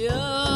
Yeah.